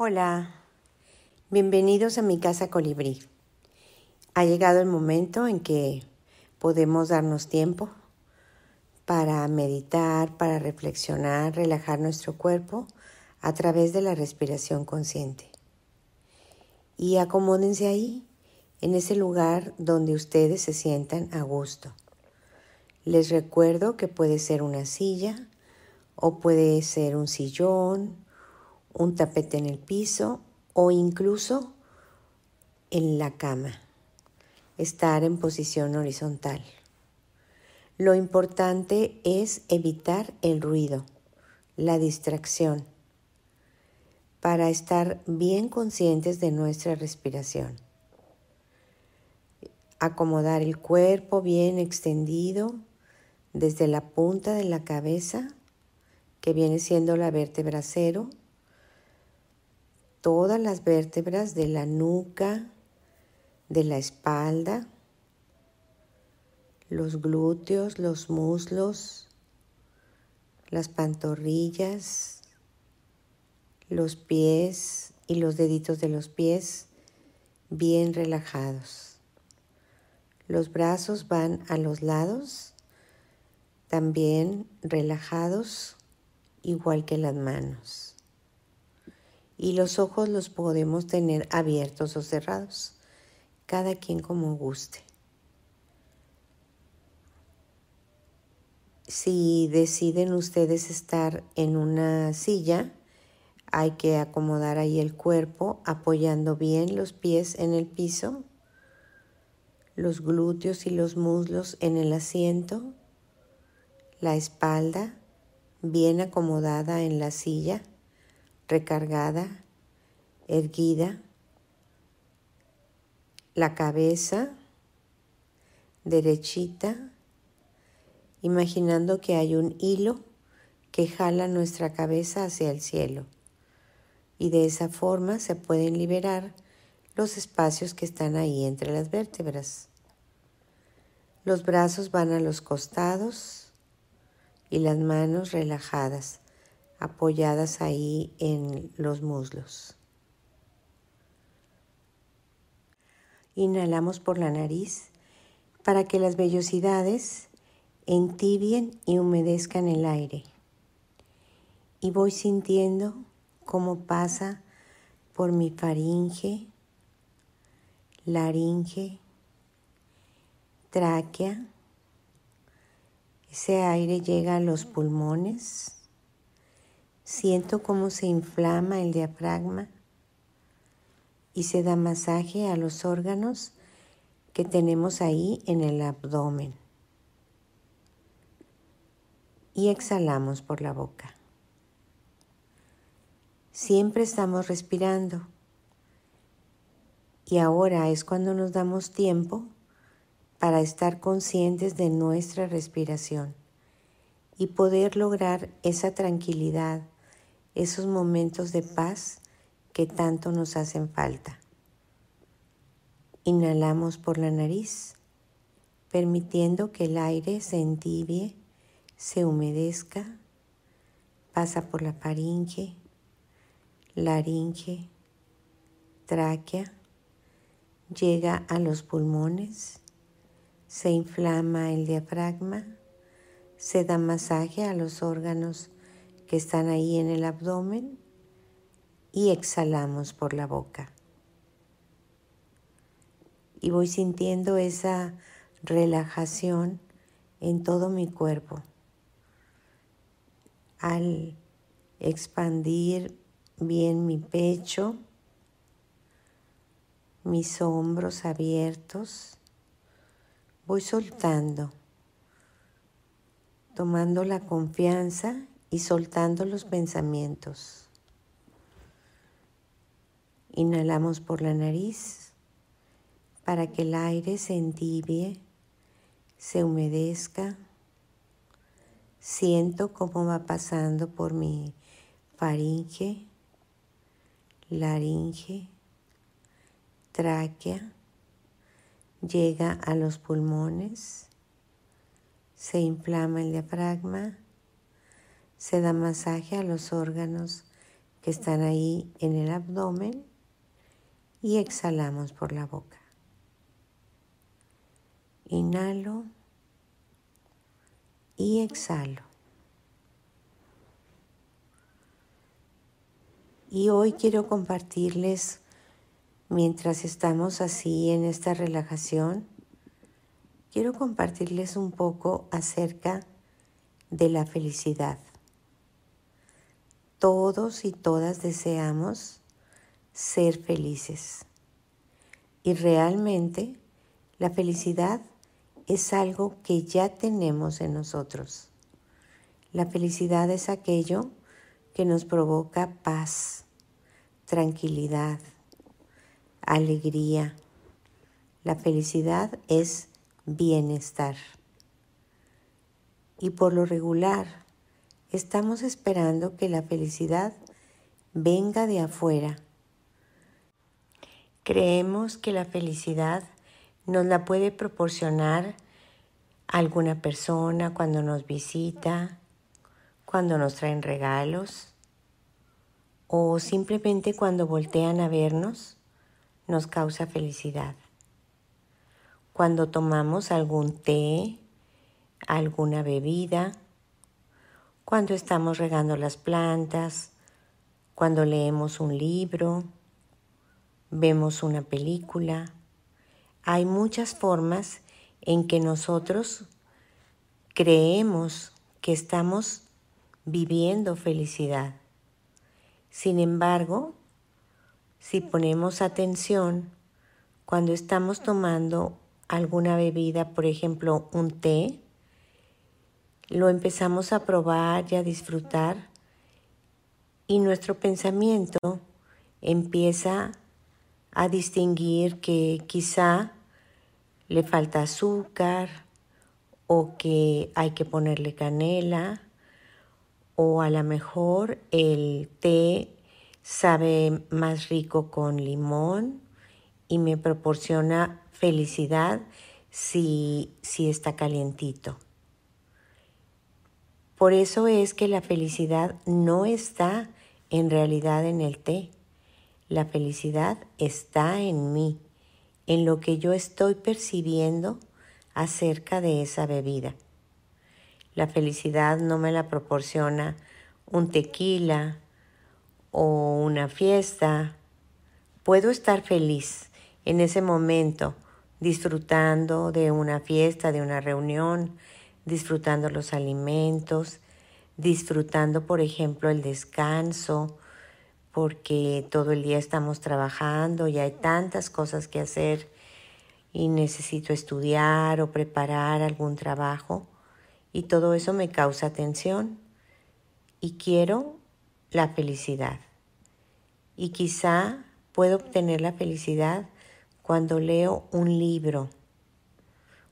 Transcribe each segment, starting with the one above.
Hola, bienvenidos a mi casa colibrí. Ha llegado el momento en que podemos darnos tiempo para meditar, para reflexionar, relajar nuestro cuerpo a través de la respiración consciente. Y acomódense ahí, en ese lugar donde ustedes se sientan a gusto. Les recuerdo que puede ser una silla o puede ser un sillón un tapete en el piso o incluso en la cama. Estar en posición horizontal. Lo importante es evitar el ruido, la distracción, para estar bien conscientes de nuestra respiración. Acomodar el cuerpo bien extendido desde la punta de la cabeza, que viene siendo la vértebra cero, todas las vértebras de la nuca, de la espalda, los glúteos, los muslos, las pantorrillas, los pies y los deditos de los pies bien relajados. Los brazos van a los lados, también relajados, igual que las manos y los ojos los podemos tener abiertos o cerrados, cada quien como guste. Si deciden ustedes estar en una silla, hay que acomodar ahí el cuerpo apoyando bien los pies en el piso, los glúteos y los muslos en el asiento, la espalda bien acomodada en la silla recargada, erguida, la cabeza derechita, imaginando que hay un hilo que jala nuestra cabeza hacia el cielo y de esa forma se pueden liberar los espacios que están ahí entre las vértebras. Los brazos van a los costados y las manos relajadas apoyadas ahí en los muslos. Inhalamos por la nariz para que las vellosidades entibien y humedezcan el aire. Y voy sintiendo cómo pasa por mi faringe, laringe, tráquea. Ese aire llega a los pulmones Siento cómo se inflama el diafragma y se da masaje a los órganos que tenemos ahí en el abdomen. Y exhalamos por la boca. Siempre estamos respirando. Y ahora es cuando nos damos tiempo para estar conscientes de nuestra respiración y poder lograr esa tranquilidad esos momentos de paz que tanto nos hacen falta. Inhalamos por la nariz, permitiendo que el aire se entibie, se humedezca, pasa por la faringe, laringe, tráquea, llega a los pulmones, se inflama el diafragma, se da masaje a los órganos que están ahí en el abdomen y exhalamos por la boca. Y voy sintiendo esa relajación en todo mi cuerpo. Al expandir bien mi pecho, mis hombros abiertos, voy soltando, tomando la confianza y soltando los pensamientos. Inhalamos por la nariz para que el aire se entibie, se humedezca. Siento cómo va pasando por mi faringe, laringe, tráquea, llega a los pulmones, se inflama el diafragma se da masaje a los órganos que están ahí en el abdomen y exhalamos por la boca. Inhalo y exhalo. Y hoy quiero compartirles, mientras estamos así en esta relajación, quiero compartirles un poco acerca de la felicidad. Todos y todas deseamos ser felices. Y realmente la felicidad es algo que ya tenemos en nosotros. La felicidad es aquello que nos provoca paz, tranquilidad, alegría. La felicidad es bienestar. Y por lo regular, estamos esperando que la felicidad venga de afuera. Creemos que la felicidad nos la puede proporcionar alguna persona cuando nos visita, cuando nos traen regalos o simplemente cuando voltean a vernos nos causa felicidad. Cuando tomamos algún té, alguna bebida, cuando estamos regando las plantas, cuando leemos un libro, vemos una película. Hay muchas formas en que nosotros creemos que estamos viviendo felicidad. Sin embargo, si ponemos atención, cuando estamos tomando alguna bebida, por ejemplo un té, lo empezamos a probar y a disfrutar y nuestro pensamiento empieza a distinguir que quizá le falta azúcar o que hay que ponerle canela o a lo mejor el té sabe más rico con limón y me proporciona felicidad si, si está calientito. Por eso es que la felicidad no está en realidad en el té. La felicidad está en mí, en lo que yo estoy percibiendo acerca de esa bebida. La felicidad no me la proporciona un tequila o una fiesta. Puedo estar feliz en ese momento, disfrutando de una fiesta, de una reunión, disfrutando los alimentos, disfrutando, por ejemplo, el descanso, porque todo el día estamos trabajando y hay tantas cosas que hacer y necesito estudiar o preparar algún trabajo y todo eso me causa tensión y quiero la felicidad. Y quizá puedo obtener la felicidad cuando leo un libro,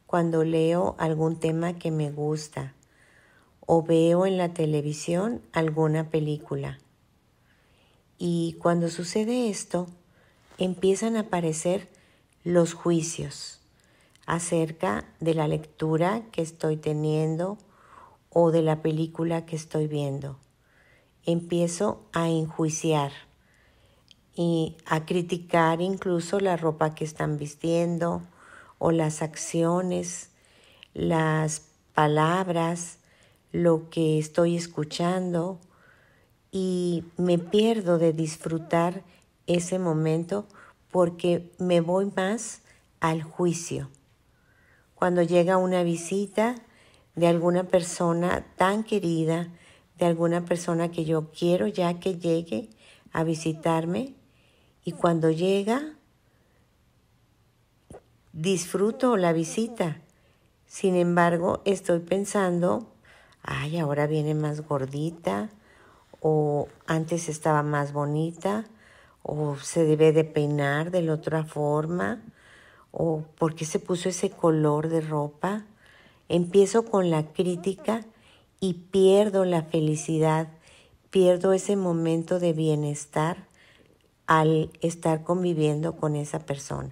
cuando leo algún tema que me gusta o veo en la televisión alguna película. Y cuando sucede esto, empiezan a aparecer los juicios acerca de la lectura que estoy teniendo o de la película que estoy viendo. Empiezo a enjuiciar y a criticar incluso la ropa que están vistiendo o las acciones, las palabras, lo que estoy escuchando y me pierdo de disfrutar ese momento porque me voy más al juicio. Cuando llega una visita de alguna persona tan querida, de alguna persona que yo quiero ya que llegue a visitarme y cuando llega disfruto la visita. Sin embargo, estoy pensando, ay, ahora viene más gordita o antes estaba más bonita o se debe de peinar de la otra forma o por qué se puso ese color de ropa. Empiezo con la crítica y pierdo la felicidad, pierdo ese momento de bienestar al estar conviviendo con esa persona.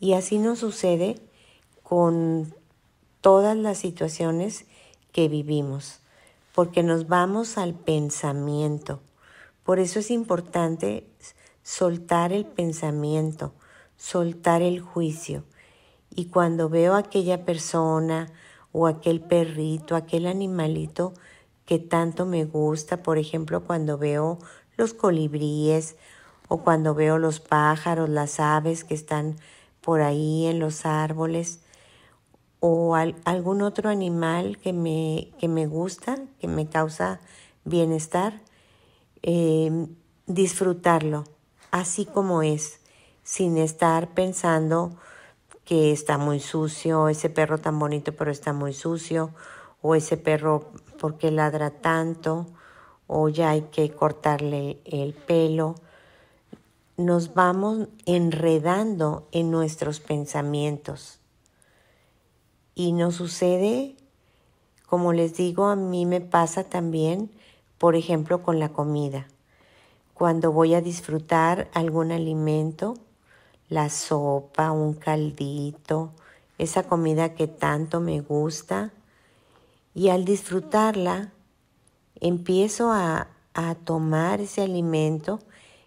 Y así nos sucede con todas las situaciones que vivimos, porque nos vamos al pensamiento, Por eso es importante soltar el pensamiento, soltar el juicio. Y cuando veo a aquella persona o aquel perrito, aquel animalito que tanto me gusta, por ejemplo, cuando veo los colibríes o cuando veo los pájaros, las aves que están por ahí en los árboles, o algún otro animal que me, que me gusta, que me causa bienestar, em, disfrutarlo así como es, sin estar pensando que está muy sucio, ese perro tan bonito pero está muy sucio, o ese perro porque ladra tanto, o ya hay que cortarle el pelo. Nos vamos enredando en nuestros pensamientos y nos sucede, como les digo, a mí me pasa también, por ejemplo, con la comida. Cuando voy a disfrutar algún alimento, la sopa, un caldito, esa comida que tanto me gusta, y al disfrutarla, empiezo a, a tomar ese alimento,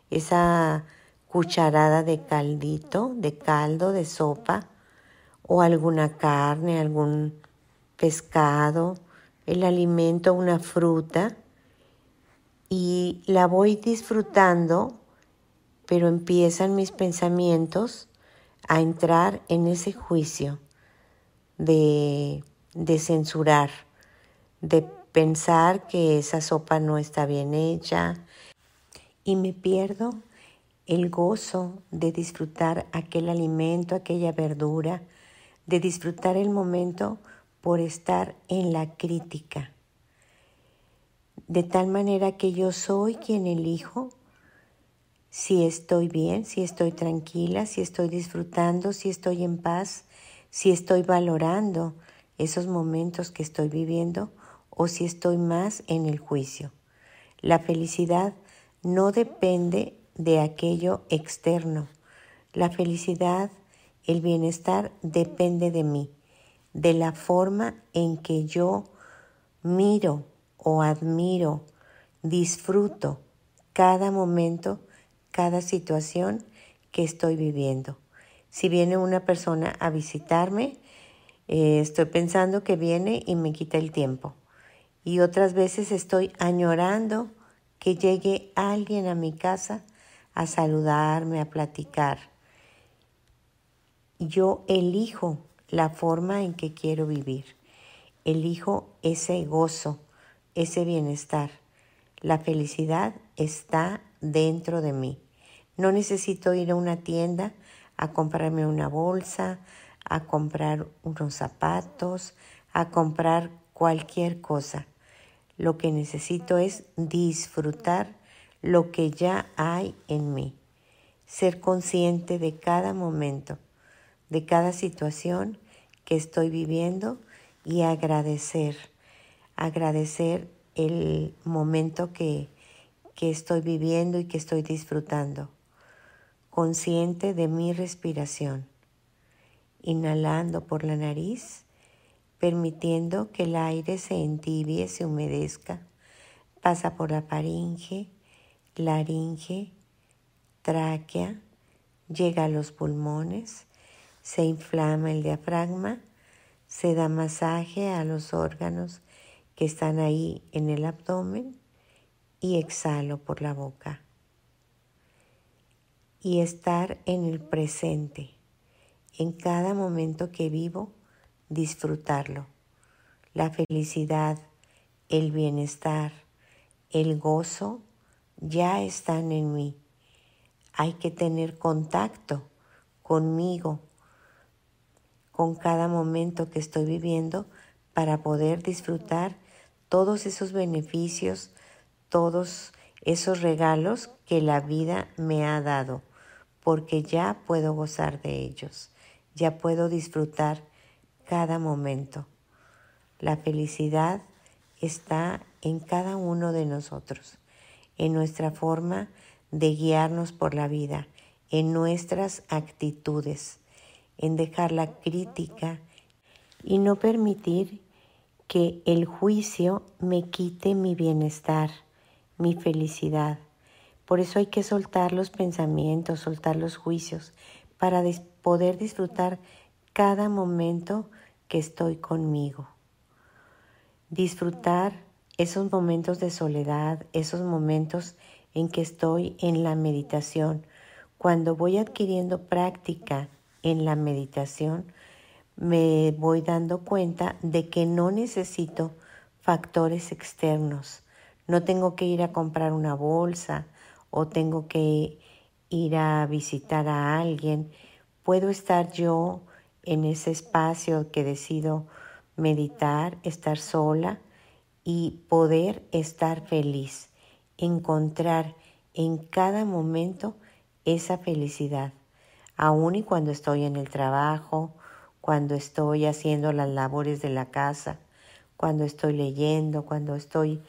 esa cucharada de caldito, de caldo, de sopa, o alguna carne, algún pescado, el alimento, una fruta, y la voy disfrutando, pero empiezan mis pensamientos a entrar en ese juicio de, de censurar, de pensar que esa sopa no está bien hecha y me pierdo el gozo de disfrutar aquel alimento, aquella verdura, de disfrutar el momento por estar en la crítica. De tal manera que yo soy quien elijo si estoy bien, si estoy tranquila, si estoy disfrutando, si estoy en paz, si estoy valorando esos momentos que estoy viviendo o si estoy más en el juicio. La felicidad no depende de aquello externo. La felicidad el bienestar depende de mí, de la forma en que yo miro o admiro, disfruto cada momento, cada situación que estoy viviendo. Si viene una persona a visitarme, eh, estoy pensando que viene y me quita el tiempo. Y otras veces estoy añorando que llegue alguien a mi casa a saludarme, a platicar yo elijo la forma en que quiero vivir. Elijo ese gozo, ese bienestar. La felicidad está dentro de mí. No necesito ir a una tienda a comprarme una bolsa, a comprar unos zapatos, a comprar cualquier cosa. Lo que necesito es disfrutar lo que ya hay en mí, ser consciente de cada momento de cada situación que estoy viviendo y agradecer, agradecer el momento que, que estoy viviendo y que estoy disfrutando, consciente de mi respiración, inhalando por la nariz, permitiendo que el aire se entibie, se humedezca, pasa por la faringe, laringe, tráquea, llega a los pulmones, se inflama el diafragma, se da masaje a los órganos que están ahí en el abdomen y exhalo por la boca. Y estar en el presente, en cada momento que vivo, disfrutarlo. La felicidad, el bienestar, el gozo ya están en mí. Hay que tener contacto conmigo con cada momento que estoy viviendo para poder disfrutar todos esos beneficios, todos esos regalos que la vida me ha dado, porque ya puedo gozar de ellos, ya puedo disfrutar cada momento. La felicidad está en cada uno de nosotros, en nuestra forma de guiarnos por la vida, en nuestras actitudes en dejar la crítica y no permitir que el juicio me quite mi bienestar, mi felicidad. Por eso hay que soltar los pensamientos, soltar los juicios, para poder disfrutar cada momento que estoy conmigo. Disfrutar esos momentos de soledad, esos momentos en que estoy en la meditación. Cuando voy adquiriendo práctica en la meditación, me voy dando cuenta de que no necesito factores externos. No tengo que ir a comprar una bolsa o tengo que ir a visitar a alguien. Puedo estar yo en ese espacio que decido meditar, estar sola y poder estar feliz, encontrar en cada momento esa felicidad, aun y cuando estoy en el trabajo, cuando estoy haciendo las labores de la casa, cuando estoy leyendo, cuando estoy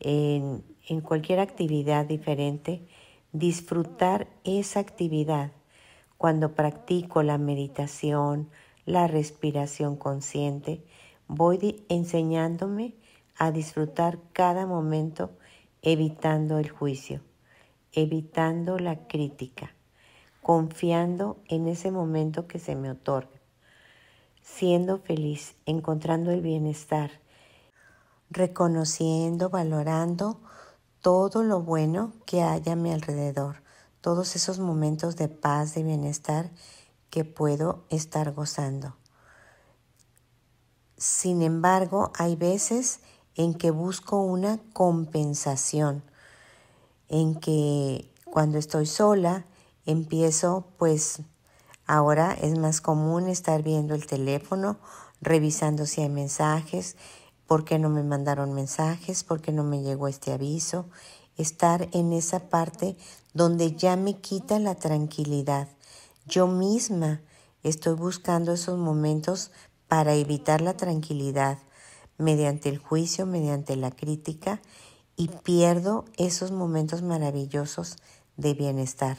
en, en cualquier actividad diferente, disfrutar esa actividad. Cuando practico la meditación, la respiración consciente, voy enseñándome a disfrutar cada momento evitando el juicio, evitando la crítica, confiando en ese momento que se me otorga, siendo feliz, encontrando el bienestar, reconociendo, valorando todo lo bueno que haya a mi alrededor, todos esos momentos de paz, de bienestar que puedo estar gozando. Sin embargo, hay veces en que busco una compensación, en que cuando estoy sola empiezo pues ahora es más común estar viendo el teléfono, revisando si hay mensajes, por qué no me mandaron mensajes, por qué no me llegó este aviso, estar en esa parte donde ya me quita la tranquilidad. Yo misma estoy buscando esos momentos para evitar la tranquilidad mediante el juicio, mediante la crítica y pierdo esos momentos maravillosos de bienestar,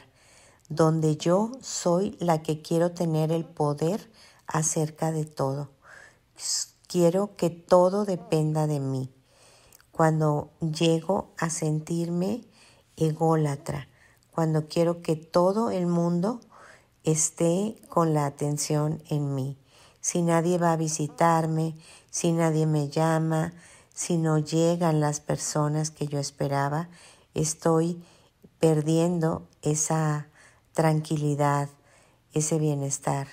donde yo soy la que quiero tener el poder acerca de todo. Quiero que todo dependa de mí. Cuando llego a sentirme ególatra, cuando quiero que todo el mundo esté con la atención en mí si nadie va a visitarme, si nadie me llama, si no llegan las personas que yo esperaba, estoy perdiendo esa tranquilidad, ese bienestar.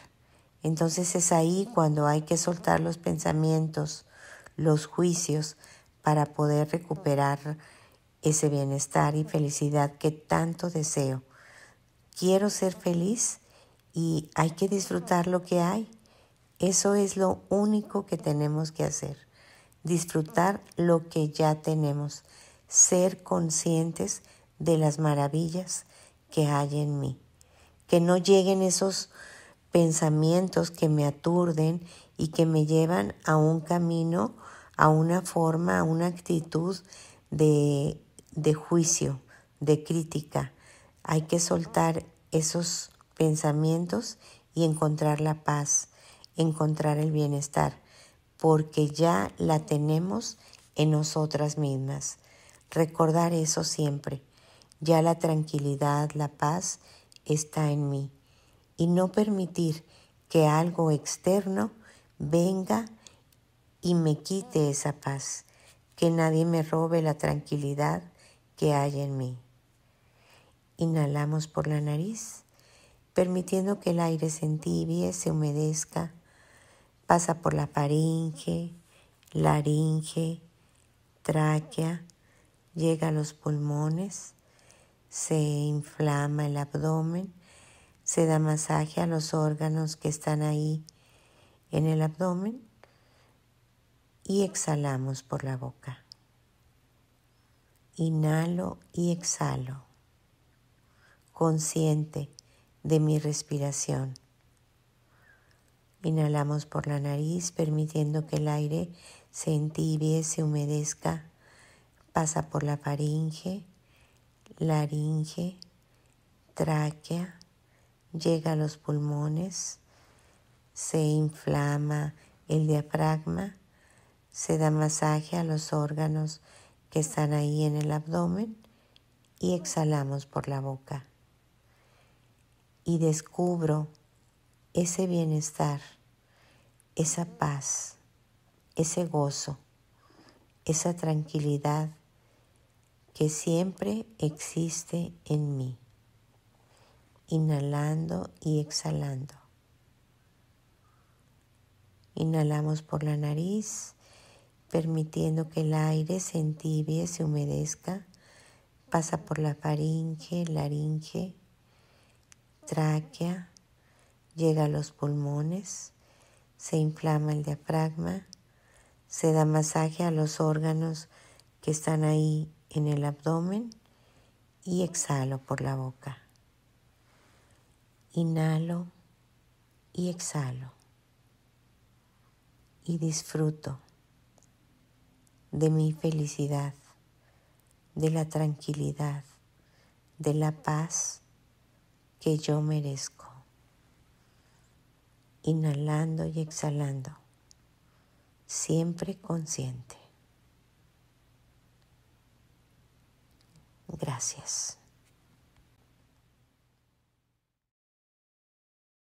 Entonces es ahí cuando hay que soltar los pensamientos, los juicios, para poder recuperar ese bienestar y felicidad que tanto deseo. Quiero ser feliz y hay que disfrutar lo que hay. Eso es lo único que tenemos que hacer. Disfrutar lo que ya tenemos. Ser conscientes de las maravillas que hay en mí. Que no lleguen esos pensamientos que me aturden y que me llevan a un camino, a una forma, a una actitud de, de juicio, de crítica. Hay que soltar esos pensamientos y encontrar la paz encontrar el bienestar, porque ya la tenemos en nosotras mismas. Recordar eso siempre. Ya la tranquilidad, la paz está en mí. Y no permitir que algo externo venga y me quite esa paz. Que nadie me robe la tranquilidad que hay en mí. Inhalamos por la nariz, permitiendo que el aire se entibie, se humedezca pasa por la faringe, laringe, tráquea, llega a los pulmones, se inflama el abdomen, se da masaje a los órganos que están ahí en el abdomen y exhalamos por la boca. Inhalo y exhalo, consciente de mi respiración. Inhalamos por la nariz permitiendo que el aire se entibie, se humedezca. Pasa por la faringe, laringe, tráquea, llega a los pulmones, se inflama el diafragma, se da masaje a los órganos que están ahí en el abdomen y exhalamos por la boca. Y descubro ese bienestar, esa paz, ese gozo, esa tranquilidad que siempre existe en mí, inhalando y exhalando. Inhalamos por la nariz, permitiendo que el aire se entibie, se humedezca, pasa por la faringe, laringe, tráquea, llega a los pulmones, se inflama el diafragma, se da masaje a los órganos que están ahí en el abdomen y exhalo por la boca. Inhalo y exhalo y disfruto de mi felicidad, de la tranquilidad, de la paz que yo merezco. Inhalando y exhalando, siempre consciente. Gracias.